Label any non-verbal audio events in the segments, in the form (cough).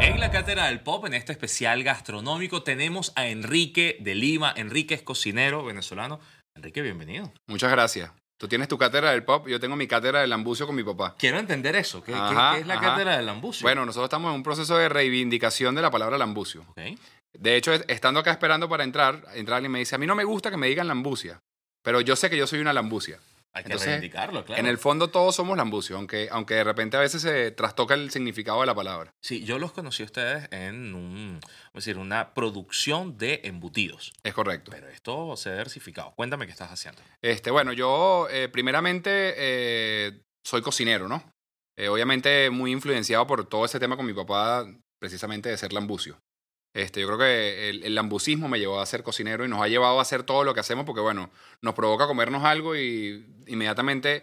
En la cátedra del pop, en este especial gastronómico, tenemos a Enrique de Lima. Enrique es cocinero venezolano. Enrique, bienvenido. Muchas gracias. Tú tienes tu cátedra del pop, yo tengo mi cátedra del lambucio con mi papá. Quiero entender eso. ¿Qué, qué- Ajá, qué es la ajá. cátedra del lambucio? Bueno, nosotros estamos en un proceso de reivindicación de la palabra lambucio. De hecho, es- estando acá esperando para entrar, entra alguien y me dice, a mí no me gusta que me digan lambucia, pero yo sé que yo soy una lambucia. Hay que Entonces, reivindicarlo, claro. En el fondo todos somos lambucios, aunque, aunque de repente a veces se trastoca el significado de la palabra. Sí, yo los conocí a ustedes en un, decir, una producción de embutidos. Es correcto. Pero esto se ha diversificado. Cuéntame qué estás haciendo. Este, bueno, yo eh, primeramente eh, soy cocinero, ¿no? Eh, obviamente muy influenciado por todo ese tema con mi papá, precisamente de ser lambucio. Este, yo creo que el, el lambucismo me llevó a ser cocinero y nos ha llevado a hacer todo lo que hacemos porque, bueno, nos provoca comernos algo y inmediatamente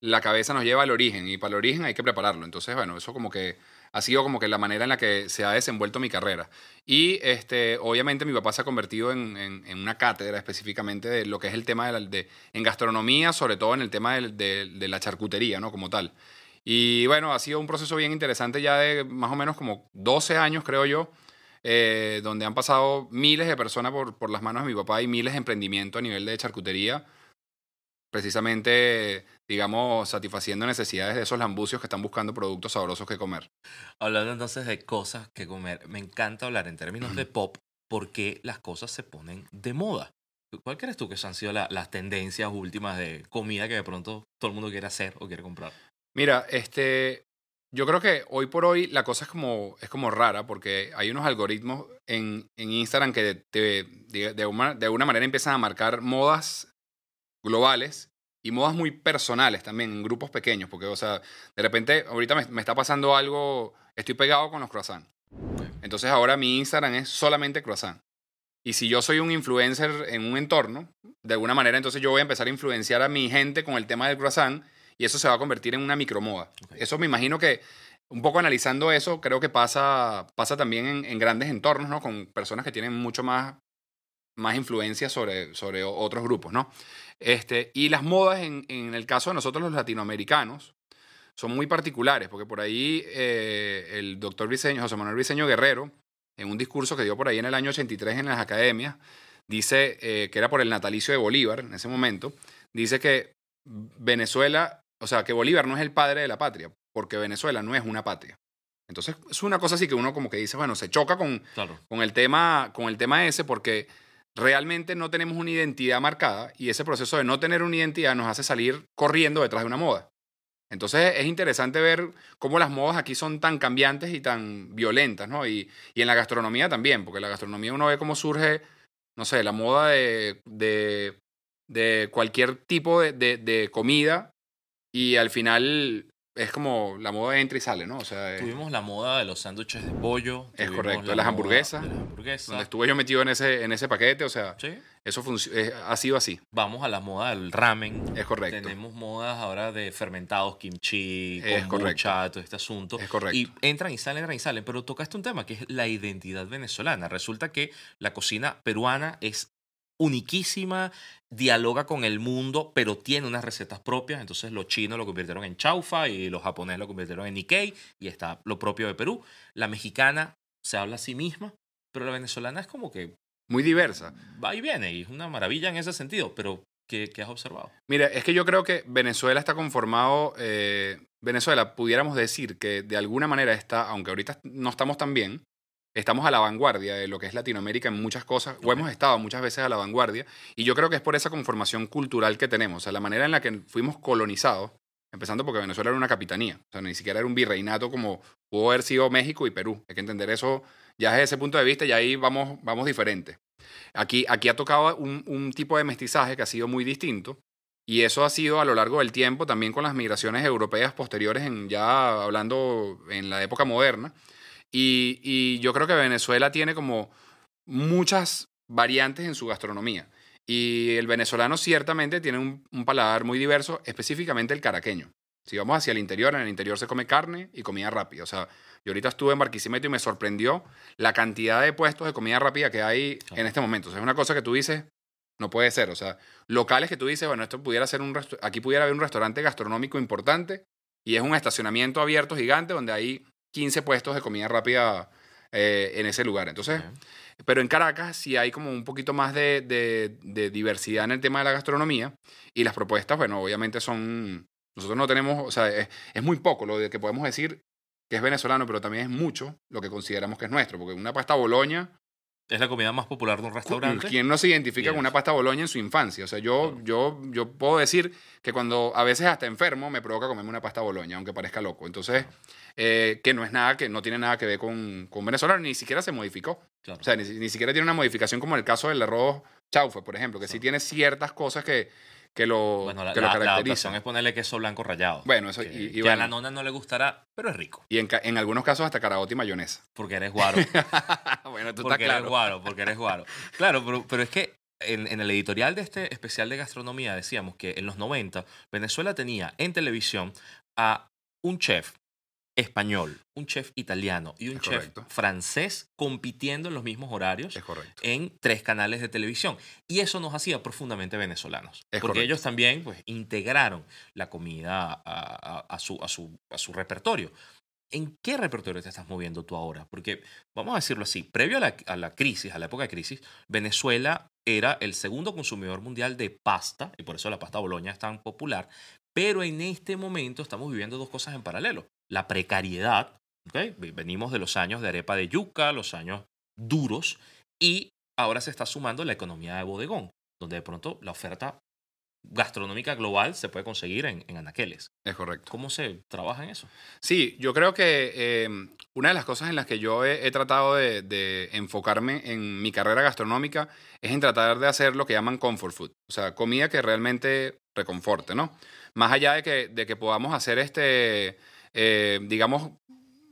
la cabeza nos lleva al origen y para el origen hay que prepararlo. Entonces, bueno, eso como que ha sido como que la manera en la que se ha desenvuelto mi carrera. Y este, obviamente mi papá se ha convertido en, en- una cátedra específicamente de lo que es el tema de, la- en gastronomía, sobre todo en el tema de, de la charcutería, ¿no? Como tal. Y bueno, ha sido un proceso bien interesante ya de más o menos como 12 años, creo yo, eh, donde han pasado miles de personas por, por las manos de mi papá y miles de emprendimientos a nivel de charcutería, precisamente, digamos, satisfaciendo necesidades de esos lambucios que están buscando productos sabrosos que comer. Hablando entonces de cosas que comer, me encanta hablar en términos de pop porque las cosas se ponen de moda. ¿Cuál crees tú que han sido la- las tendencias últimas de comida que de pronto todo el mundo quiere hacer o quiere comprar? Mira, este, yo creo que hoy por hoy la cosa es como, es como rara porque hay unos algoritmos en, en Instagram que de, de una, de alguna manera empiezan a marcar modas globales y modas muy personales también en grupos pequeños. Porque, o sea, de repente ahorita me, me está pasando algo, estoy pegado con los croissants. Entonces ahora mi Instagram es solamente croissant. Y si yo soy un influencer en un entorno, de alguna manera entonces yo voy a empezar a influenciar a mi gente con el tema del croissant y eso se va a convertir en una micromoda. Eso me imagino que, un poco analizando eso, creo que pasa, pasa también en, en grandes entornos, ¿no? Con personas que tienen mucho más, más influencia sobre, sobre otros grupos, ¿no? Este, y las modas, en, en el caso de nosotros los latinoamericanos, son muy particulares, porque por ahí eh, el doctor Briceño, José Manuel Briceño Guerrero, en un discurso que dio por ahí en el año 83 en las academias, dice eh, que era por el natalicio de Bolívar en ese momento, dice que Venezuela, o sea, que Bolívar no es el padre de la patria, porque Venezuela no es una patria. Entonces, es una cosa así que uno como que dice, bueno, se choca con, Claro. con el tema, con el tema ese porque realmente no tenemos una identidad marcada y ese proceso de no tener una identidad nos hace salir corriendo detrás de una moda. Entonces es interesante ver cómo las modas aquí son tan cambiantes y tan violentas, ¿no? Y, y en la gastronomía también, porque en la gastronomía uno ve cómo surge, no sé, la moda de, de, de cualquier tipo de, de- de comida y al final es como la moda entra y sale, ¿no? O sea, Tuvimos la moda de los sándwiches de pollo. Es correcto, la las hamburguesas, De las hamburguesas. donde estuve yo metido en ese, en ese paquete, o sea, Sí. eso eh, ha sido así, Vamos a la moda del ramen. es correcto. Tenemos modas ahora de fermentados, kimchi, Es kombucha, todo este asunto. Es correcto. Y entran y salen, entran y salen. Pero tocaste un tema que es la identidad venezolana. Resulta que la cocina peruana es uniquísima, dialoga con el mundo, pero tiene unas recetas propias. Entonces los chinos lo convirtieron en chaufa y los japoneses lo convirtieron en Nikkei y está lo propio de Perú. La mexicana se habla a sí misma, pero la venezolana es como que Muy diversa. va y viene y es una maravilla en ese sentido. Pero, ¿qué, qué has observado? Mira, es que yo creo que Venezuela está conformado, eh, Venezuela pudiéramos decir que de alguna manera está, aunque ahorita no estamos tan bien, estamos a la vanguardia de lo que es Latinoamérica en muchas cosas, o hemos estado muchas veces a la vanguardia, y yo creo que es por esa conformación cultural que tenemos, o sea, la manera en la que fuimos colonizados, empezando porque Venezuela era una capitanía, o sea, ni siquiera era un virreinato como pudo haber sido México y Perú, hay que entender eso ya desde ese punto de vista y ahí vamos, vamos diferentes. Aquí, aquí ha tocado un, un tipo de mestizaje que ha sido muy distinto, y eso ha sido a lo largo del tiempo, también con las migraciones europeas posteriores, en, ya hablando en la época moderna. Y, y yo creo que Venezuela tiene como muchas variantes en su gastronomía. Y el venezolano ciertamente tiene un, un paladar muy diverso, específicamente el caraqueño. Si vamos hacia el interior, en el interior se come carne y comida rápida. O sea, yo ahorita estuve en Barquisimeto y me sorprendió la cantidad de puestos de comida rápida que hay Claro. en este momento. O sea, es una cosa que tú dices, No puede ser. O sea, locales que tú dices, bueno, esto pudiera ser un aquí pudiera haber un restaurante gastronómico importante y es un estacionamiento abierto gigante donde hay 15 puestos de comida rápida eh, en ese lugar. Entonces, Ok. pero en Caracas sí hay como un poquito más de, de- de diversidad en el tema de la gastronomía y las propuestas, bueno, obviamente son, nosotros no tenemos, o sea, es, es muy poco lo de que podemos decir que es venezolano, pero también es mucho lo que consideramos que es nuestro, porque una pasta boloña, Es la comida más popular de un restaurante. ¿quién no se identifica con una pasta boloña en su infancia? O sea, yo, yo, yo puedo decir que cuando a veces hasta enfermo me provoca comerme una pasta boloña, aunque parezca loco. Entonces, eh, que no es nada, que no tiene nada que ver con, con venezolano, ni siquiera se modificó. Claro. O sea, ni, ni siquiera tiene una modificación como el caso del arroz chaufa, por ejemplo, que Sí. tiene ciertas cosas que, que lo, bueno, la, que lo la caracterizan. es ponerle queso blanco rallado. Bueno, eso, que, y, y que a la nona no le gustará, pero es rico. y en, algunos casos hasta caraota y mayonesa. Porque eres guaro. (laughs) bueno, tú estás porque eres claro. guaro, porque eres guaro. (laughs) Claro, pero, pero es que en, en el editorial de este especial de gastronomía decíamos que en los 90 Venezuela tenía en televisión a un chef español, un chef italiano y un Es chef correcto. francés compitiendo en los mismos horarios en tres canales de televisión. Y eso nos hacía profundamente venezolanos. Es porque correcto. ellos también pues, integraron la comida a, a- a su, a, su, a su repertorio. ¿En qué repertorio te estás moviendo tú ahora? Porque, vamos a decirlo así, previo a la, a la crisis, a la época de crisis, Venezuela era el segundo consumidor mundial de pasta, y por eso la pasta boloña es tan popular, pero en este momento estamos viviendo dos cosas en paralelo. La precariedad, ¿ok? venimos de los años de arepa de yuca, los años duros, y ahora se está sumando la economía de bodegón, donde de pronto la oferta gastronómica global se puede conseguir en, en anaqueles. Es correcto. ¿Cómo se trabaja en eso? Sí, yo creo que eh, una de las cosas en las que yo he, he tratado de, de enfocarme en mi carrera gastronómica es en tratar de hacer lo que llaman comfort food, o sea, comida que realmente reconforte, ¿no? Más allá de que, de que podamos hacer este, eh, digamos,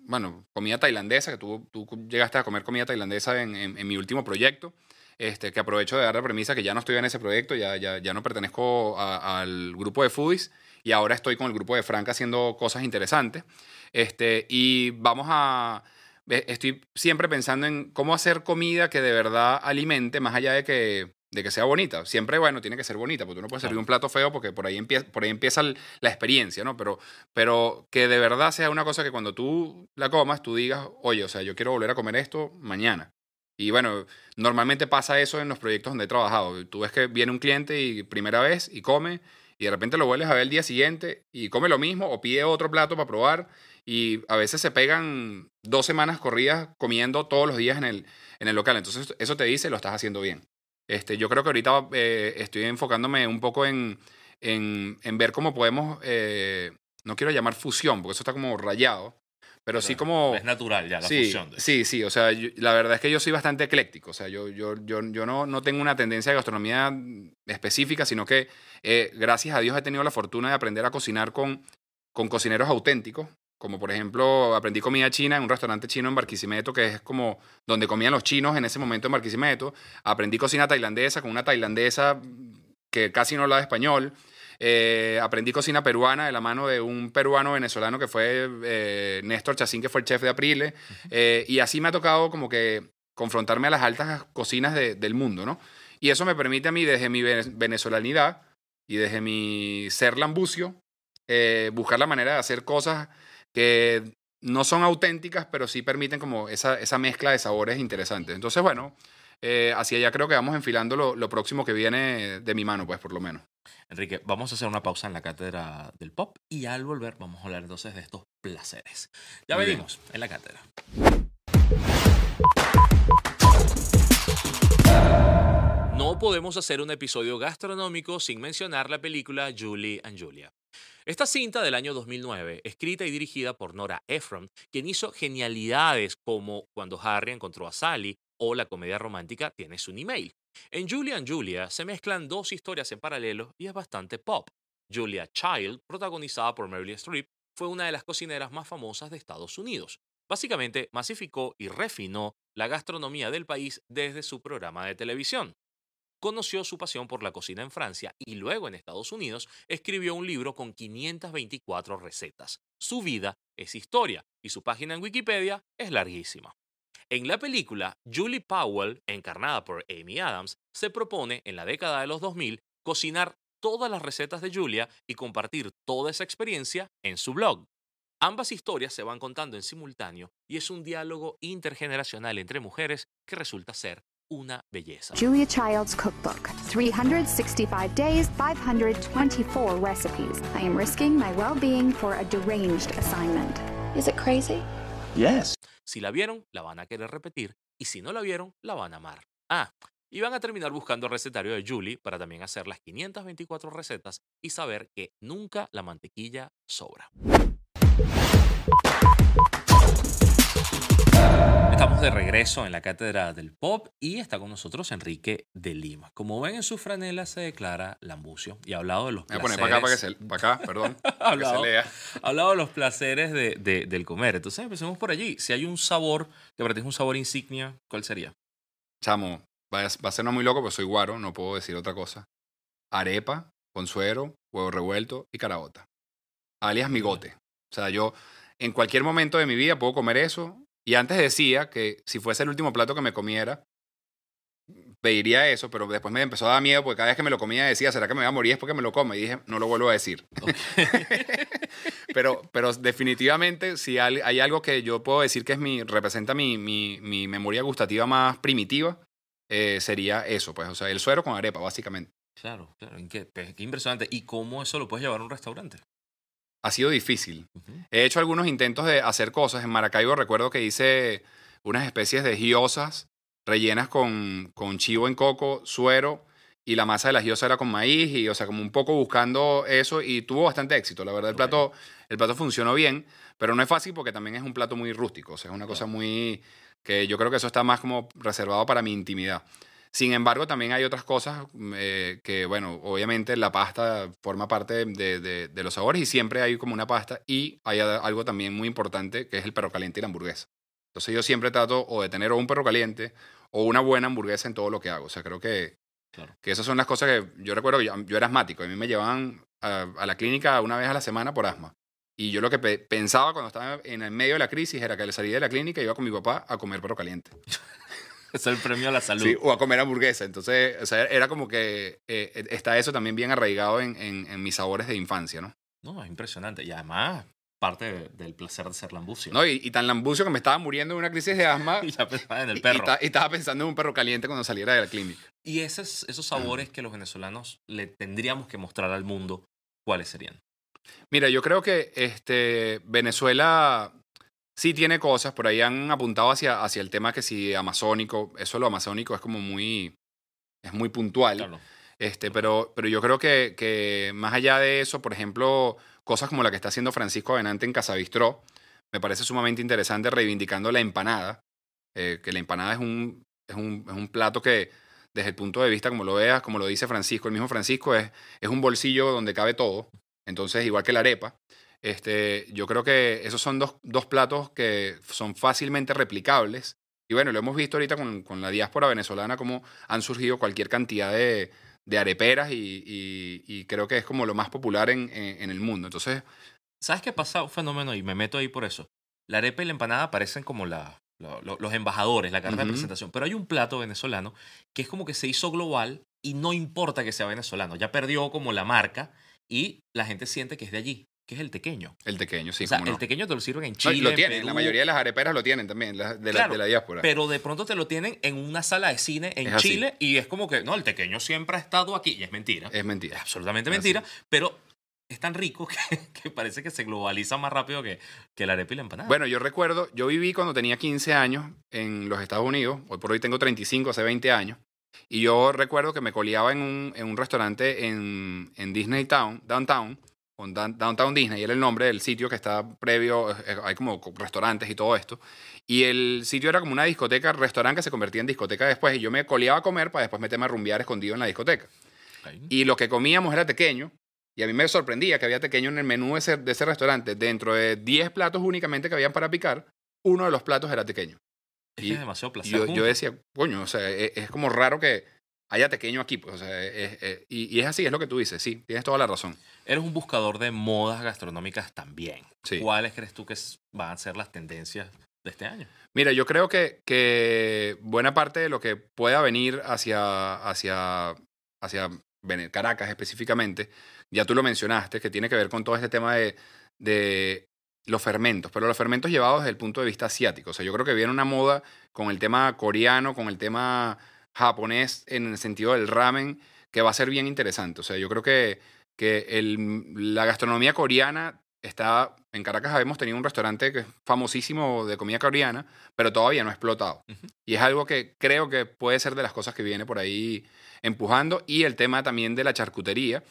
bueno, comida tailandesa, que tú, tú llegaste a comer comida tailandesa en, en- en mi último proyecto, este, que aprovecho de dar la premisa que ya no estoy en ese proyecto, ya, ya, ya no pertenezco a- al grupo de foodies y ahora estoy con el grupo de Franca haciendo cosas interesantes. Este, y vamos a... eh, Estoy siempre pensando en cómo hacer comida que de verdad alimente, más allá de que, de que sea bonita. Siempre, bueno, tiene que ser bonita, porque tú no puedes servir un plato feo porque por ahí empieza, por ahí empieza la experiencia, ¿no? Pero, pero que de verdad sea una cosa que cuando tú la comas, tú digas, oye, o sea, yo quiero volver a comer esto mañana. Y bueno, normalmente pasa eso en los proyectos donde he trabajado. Tú ves que viene un cliente y primera vez y come y de repente lo vuelves a ver el día siguiente y come lo mismo o pide otro plato para probar y a veces se pegan dos semanas corridas comiendo todos los días en el, en el local. Entonces eso te dice lo estás haciendo bien. Este, yo creo que ahorita eh, estoy enfocándome un poco en, en, en ver cómo podemos, eh, no quiero llamar fusión, porque eso está como rayado, pero sí como... Es natural ya la sí, fusión. de- Sí, sí, o sea, yo- la verdad es que yo soy bastante ecléctico, o sea, yo, yo, yo, yo no, no tengo una tendencia de gastronomía específica, sino que eh, gracias a Dios he tenido la fortuna de aprender a cocinar con, con cocineros auténticos, como por ejemplo aprendí comida china en un restaurante chino en Barquisimeto, que es como donde comían los chinos en ese momento en Barquisimeto, aprendí cocina tailandesa con una tailandesa que casi no hablaba español, eh, aprendí cocina peruana de la mano de un peruano venezolano que fue eh, Néstor Chacín, que fue el chef de Aprile. Eh, y así me ha tocado como que confrontarme a las altas cocinas de- del mundo, ¿no? Y eso me permite a mí, desde mi vene- venezolanidad y desde mi ser lambucio, eh, buscar la manera de hacer cosas que no son auténticas, pero sí permiten como esa, esa mezcla de sabores interesantes. Entonces, bueno, eh, hacia allá creo que vamos enfilando lo, lo próximo que viene de mi mano, pues por lo menos. Enrique, vamos a hacer una pausa en la cátedra del pop y al volver vamos a hablar entonces de estos placeres. Ya Muy bien. venimos en la cátedra. No podemos hacer un episodio gastronómico sin mencionar la película Julie and Julia. Esta cinta del año 2009, escrita y dirigida por Nora Ephron, quien hizo genialidades como Cuando Harry encontró a Sally o la comedia romántica Tienes un email. En Julia and Julia se mezclan dos historias en paralelo y es bastante pop. Julia Child, protagonizada por Meryl Streep, fue una de las cocineras más famosas de Estados Unidos. Básicamente masificó y refinó la gastronomía del país desde su programa de televisión. Conoció su pasión por la cocina en Francia y luego en Estados Unidos escribió un libro con 524 recetas. Su vida es historia y su página en Wikipedia es larguísima. En la película, Julie Powell, encarnada por Amy Adams, se propone en la década de los 2000 cocinar todas las recetas de Julia y compartir toda esa experiencia en su blog. Ambas historias se van contando en simultáneo y es un diálogo intergeneracional entre mujeres que resulta ser una belleza. Julia Child's Cookbook 365 days, 524 recipes. I am risking my well being for a deranged assignment. Is it crazy? Yes. Si la vieron, la van a querer repetir y si no la vieron, la van a amar. Ah, y van a terminar buscando el recetario de Julie para también hacer las 524 recetas y saber que nunca la mantequilla sobra. Estamos de regreso en la cátedra del pop y está con nosotros Enrique de Lima. Como ven en su franela se declara Lambucio y ha hablado de los Me voy a placeres. poner para acá, para, que se, para acá perdón. (laughs) ha, para que se hablado, lea. ha hablado de los placeres de- de- del comer. Entonces empecemos por allí. Si hay un sabor que para ti es un sabor insignia, ¿cuál sería? Chamo, va a, va a ser no muy loco, pero soy guaro, no puedo decir otra cosa. Arepa, con suero, huevo revuelto y caraota. Alias migote. O sea, yo en cualquier momento de mi vida puedo comer eso. Y antes decía que si fuese el último plato que me comiera, pediría eso, pero después me empezó a dar miedo porque cada vez que me lo comía decía, ¿será que me voy a morir después que me lo come? Y dije, no lo vuelvo a decir. (laughs) pero, pero definitivamente, si hay, algo que yo puedo decir que es mi, representa mi, mi, mi memoria gustativa más primitiva, eh, sería eso, pues, o sea, el suero con arepa, básicamente. Claro, claro. ¿en qué, pues, qué impresionante. ¿Y cómo eso lo puedes llevar a un restaurante? Ha sido difícil. He hecho algunos intentos de hacer cosas. En Maracaibo recuerdo que hice unas especies de giosas rellenas con, con chivo en coco, suero, y la masa de la giosa era con maíz, y o sea, como un poco buscando eso, y tuvo bastante éxito. La verdad, el plato, el plato funcionó bien, pero no es fácil porque también es un plato muy rústico. O sea, es una cosa muy... que yo creo que eso está más como reservado para mi intimidad. Sin embargo, también hay otras cosas eh, que, bueno, obviamente la pasta forma parte de, de- de los sabores y siempre hay como una pasta y hay algo también muy importante que es el perro caliente y la hamburguesa. Entonces yo siempre trato o de tener o un perro caliente o una buena hamburguesa en todo lo que hago. O sea, creo que, Claro. que esas son las cosas que yo recuerdo que yo, yo era asmático. A mí me llevaban a, a la clínica una vez a la semana por asma. Y yo lo que pe- pensaba cuando estaba en el medio de la crisis era que al salir de la clínica iba con mi papá a comer perro caliente. (laughs) (laughs) Es el premio a la salud. Sí, o a comer hamburguesa. Entonces, o sea, era como que eh, está eso también bien arraigado en, en- en mis sabores de infancia, ¿no? No, es impresionante. Y además, parte de- del placer de ser lambucio. ¿No? Y, y tan lambucio que me estaba muriendo de una crisis de asma. (laughs) Y ya pensaba en el perro. y estaba pensando en un perro caliente cuando saliera de la clínica. Y esos, esos sabores que los venezolanos le tendríamos que mostrar al mundo, ¿cuáles serían? Mira, yo creo que este, Venezuela sí tiene cosas, por ahí han apuntado hacia, hacia el tema que si amazónico, eso lo amazónico es como muy, es muy puntual. Claro. Este, pero, pero yo creo que, que más allá de eso, por ejemplo, cosas como la que está haciendo Francisco Venante en Casabistró, me parece sumamente interesante reivindicando la empanada, eh, que la empanada es un, es, un, es un plato que desde el punto de vista, como lo veas, como lo dice Francisco, el mismo Francisco, es, es un bolsillo donde cabe todo, entonces igual que la arepa. Este, yo creo que esos son dos, dos platos que son fácilmente replicables. Y bueno, lo hemos visto ahorita con, con la diáspora venezolana, cómo han surgido cualquier cantidad de, de areperas y, y- y creo que es como lo más popular en, en- en el mundo. Entonces, ¿Sabes qué pasa? Un fenómeno y me meto ahí por eso. La arepa y la empanada parecen como la, lo- los embajadores, la carta de Ujú. presentación. Pero hay un plato venezolano que es como que se hizo global y no importa que sea venezolano. Ya perdió como la marca y la gente siente que es de allí, que es el tequeño. el tequeño, sí, o sea, cómo no. el tequeño te lo sirven en No, Chile. y lo en tienen, la mayoría de las areperas lo tienen también, la- de, la, de la diáspora. Pero de pronto te lo tienen en una sala de cine en Es así. Chile y es como que, no, el tequeño siempre ha estado aquí. Y es mentira. es Es mentira. absolutamente Es mentira. Pero es tan rico (laughs) que, que parece que se globaliza más rápido que, que la arepa y la empanada. Bueno, yo recuerdo, yo viví cuando tenía 15 años en los Estados Unidos, hoy por hoy tengo 35, hace 20 años, y yo recuerdo que me coleaba en un, en un restaurante en, en Disney Town, Downtown, Downtown Disney, era el nombre del sitio que está previo, eh, hay como co- restaurantes y todo esto, y el sitio era como una discoteca, restaurante que se convertía en discoteca después, y yo me coleaba a comer para después meterme a rumbear escondido en la discoteca. Y lo que comíamos era tequeño. Y a mí me sorprendía que había tequeño en el menú de ese, de ese restaurante. Dentro de 10 platos únicamente que habían para picar, uno de los platos era tequeño. Y- es demasiado placer. yo, decía, coño, o sea, es, es como raro que haya tequeño aquí. Pues, o sea, es- es- y, y es así, es lo que tú dices, sí, tienes toda la razón. Eres un buscador de modas gastronómicas también. Sí. ¿Cuáles crees tú que van a ser las tendencias de este año. Mira, yo creo que, que buena parte de lo que pueda venir hacia, hacia, hacia Caracas específicamente, ya tú lo mencionaste, que tiene que ver con todo este tema de, de los fermentos, pero los fermentos llevados desde el punto de vista asiático. O sea, yo creo que viene una moda con el tema coreano, con el tema japonés en el sentido del ramen, que va a ser bien interesante. O sea, yo creo que, que el- la gastronomía coreana está... En Caracas hemos tenido un restaurante que es famosísimo de comida coreana, pero todavía no ha explotado. Ujú. Y es algo que creo que puede ser de las cosas que viene por ahí empujando. Y el tema también de la charcutería,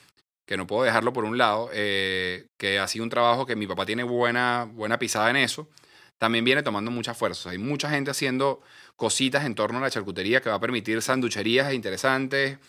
que no puedo dejarlo por un lado, eh, que ha sido un trabajo que mi papá tiene buena, buena pisada en eso, también viene tomando mucha fuerza. Hay mucha gente haciendo cositas en torno a la charcutería que va a permitir sanducherías interesantes,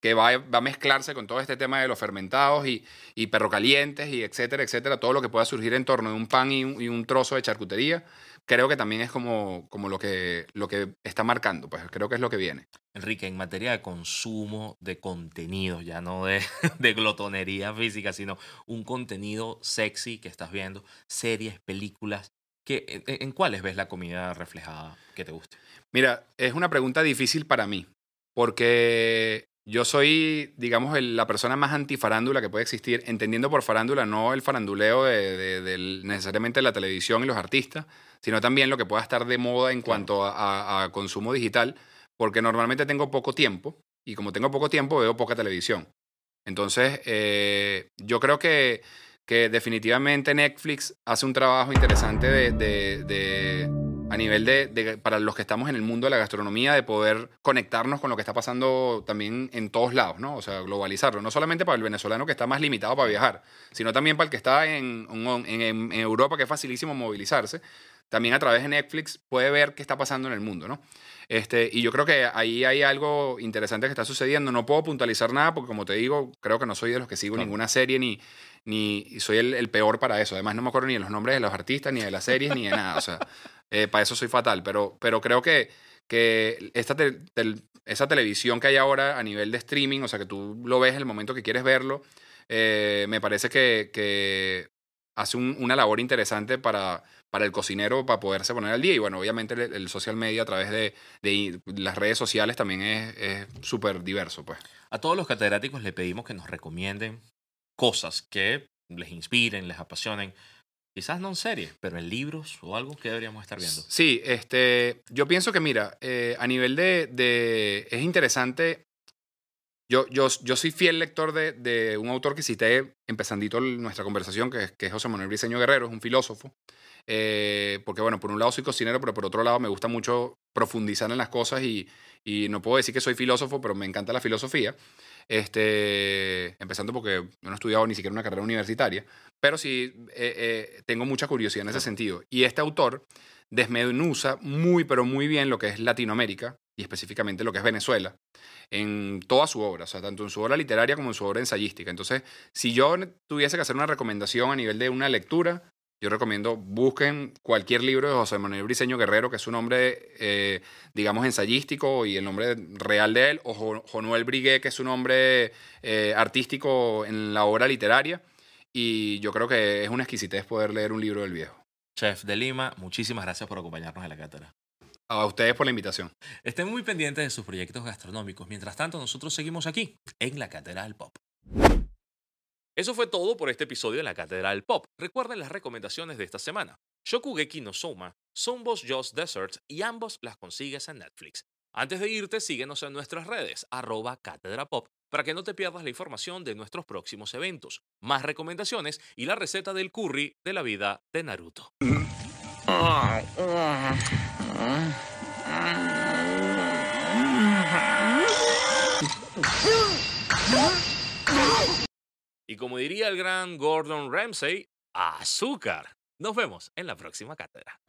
que va, a- va a mezclarse con todo este tema de los fermentados y, y perro calientes y etcétera, etcétera, todo lo que pueda surgir en torno de un pan y un, trozo de charcutería, creo que también es como, como lo, que, lo que está marcando, pues creo que es lo que viene. Enrique, en materia de consumo de contenido, ya no de, (laughs) de glotonería física, sino un contenido sexy que estás viendo, series, películas, ¿qué- en, en cuáles ves la comida reflejada que te guste? Mira, es una pregunta difícil para mí, porque yo soy, digamos, el- la persona más antifarándula que puede existir, entendiendo por farándula no el faranduleo de, de- necesariamente la televisión y los artistas, sino también lo que pueda estar de moda en cuanto a, a- a consumo digital, porque normalmente tengo poco tiempo y como tengo poco tiempo veo poca televisión. Entonces, eh, yo creo que, que definitivamente Netflix hace un trabajo interesante de, de- de- a nivel de, de- para los que estamos en el mundo de la gastronomía, de poder conectarnos con lo que está pasando también en todos lados, ¿no? O sea, globalizarlo. No solamente para el venezolano que está más limitado para viajar, sino también para el que está en, en- en- Europa, que es facilísimo movilizarse. También a través de Netflix puede ver qué está pasando en el mundo, ¿no? Este, y yo creo que ahí hay algo interesante que está sucediendo. No puedo puntualizar nada porque, como te digo, creo que no soy de los que sigo Claro. ninguna serie ni, ni soy el, el peor para eso. Además, no me acuerdo ni de los nombres de los artistas, ni de las series, ni de nada. O sea, eh, para eso soy fatal. Pero, pero creo que, que esta te- esa televisión que hay ahora a nivel de streaming, o sea, que tú lo ves en el momento que quieres verlo, eh, me parece que, que hace un- una labor interesante para, para el cocinero para poderse poner al día. Y bueno, obviamente el, social media a través de, de las redes sociales también es es súper diverso, pues. A todos los catedráticos le pedimos que nos recomienden cosas que les inspiren, les apasionen. Quizás no en series, pero en libros o algo que deberíamos estar viendo. Sí, este, yo pienso que, mira, eh, a nivel de, Es interesante. Yo, yo, yo soy fiel lector de, de un autor que cité empezandito nuestra conversación, que, que es José Manuel Briceño Guerrero, es un filósofo. Eh, porque, bueno, por un lado soy cocinero, pero por otro lado me gusta mucho profundizar en las cosas y, y no puedo decir que soy filósofo, pero me encanta la filosofía. Este, empezando porque yo no he estudiado ni siquiera una carrera universitaria, pero sí eh, eh, tengo mucha curiosidad en ese sentido. Y este autor desmenuza muy, pero muy bien lo que es Latinoamérica y específicamente lo que es Venezuela en toda su obra, o sea, tanto en su obra literaria como en su obra ensayística. Entonces, si yo tuviese que hacer una recomendación a nivel de una lectura, yo recomiendo busquen cualquier libro de José Manuel Briceño Guerrero, que es su nombre, eh, digamos, ensayístico y el nombre real de él, o Jo- Jonuel Brigué, que es su nombre eh, artístico en la obra literaria. Y yo creo que es una exquisitez poder leer un libro del viejo. Chef de Lima, muchísimas gracias por acompañarnos en la cátedra. A ustedes por la invitación. Estén muy pendientes de sus proyectos gastronómicos. Mientras tanto, nosotros seguimos aquí, en la Cátedra del Pop. Eso fue todo por este episodio de la Cátedra del Pop. Recuerden las recomendaciones de esta semana. Shokugeki no Soma, Sonbos Just Desserts y ambos las consigues en Netflix. Antes de irte, síguenos en nuestras redes, arroba Cátedra Pop, para que no te pierdas la información de nuestros próximos eventos, más recomendaciones y la receta del curry de la vida de Naruto. Y como diría el gran Gordon Ramsay, azúcar. Nos vemos en la próxima cátedra.